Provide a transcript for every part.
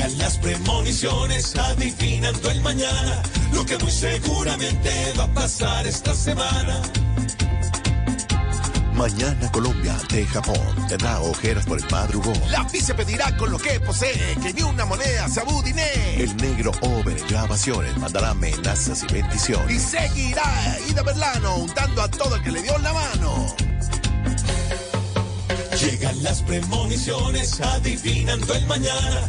Llegan las premoniciones adivinando el mañana, lo que muy seguramente va a pasar esta semana. Mañana Colombia ante Japón tendrá ojeras por el madrugón. La se pedirá con lo que posee, que ni una moneda se abudine. El negro over grabaciones mandará amenazas y bendiciones. Y seguirá Ida Berlano untando a todo el que le dio la mano. Llegan las premoniciones adivinando el mañana,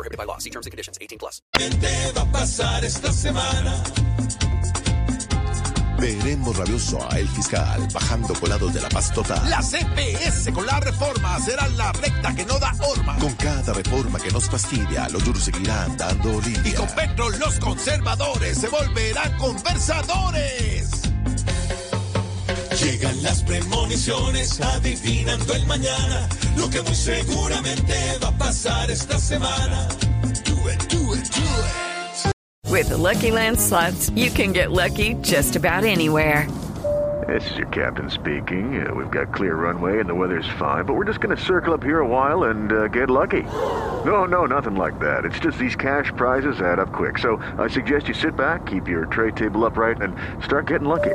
prohibited by law. See terms and conditions. 18 plus. va a pasar esta semana? Veremos rabioso a el fiscal bajando colados de la paz total. La CPS con la reforma será la recta que no da horma. Con cada reforma que nos fastidia, los duros seguirán dando lidia. Y con Petro los conservadores se volverán conversadores. Llegan premoniciones adivinando el mañana, lo que muy seguramente va a pasar esta semana. Do it, do it, do it. With the Lucky Land slots, you can get lucky just about anywhere. This is your captain speaking. Uh, we've got clear runway and the weather's fine, but we're just going to circle up here a while and uh, get lucky. No, no, nothing like that. It's just these cash prizes add up quick. So I suggest you sit back, keep your tray table upright, and start getting lucky.